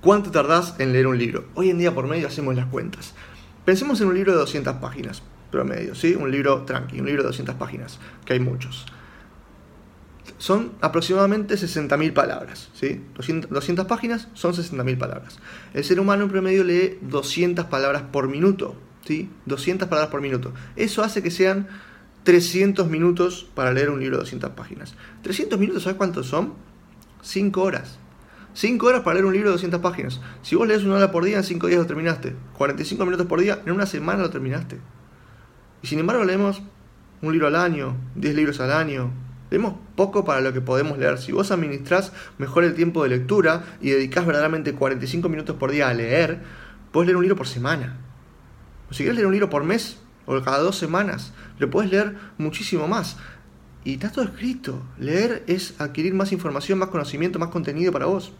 ¿Cuánto tardás en leer un libro? Hoy en día por medio hacemos las cuentas. Pensemos en un libro de 200 páginas, promedio, ¿sí? Un libro tranqui, un libro de 200 páginas, que hay muchos. Son aproximadamente 60.000 palabras, ¿sí? 200, 200 páginas son 60.000 palabras. El ser humano en promedio lee 200 palabras por minuto, ¿sí? 200 palabras por minuto. Eso hace que sean 300 minutos para leer un libro de 200 páginas. 300 minutos, ¿sabes cuántos son? 5 horas. 5 horas para leer un libro de 200 páginas. Si vos lees una hora por día, en 5 días lo terminaste. 45 minutos por día, en una semana lo terminaste. Y sin embargo leemos un libro al año, 10 libros al año. Leemos poco para lo que podemos leer. Si vos administrás mejor el tiempo de lectura y dedicás verdaderamente 45 minutos por día a leer, puedes leer un libro por semana. O si quieres leer un libro por mes o cada dos semanas, lo puedes leer muchísimo más. Y está todo escrito. Leer es adquirir más información, más conocimiento, más contenido para vos.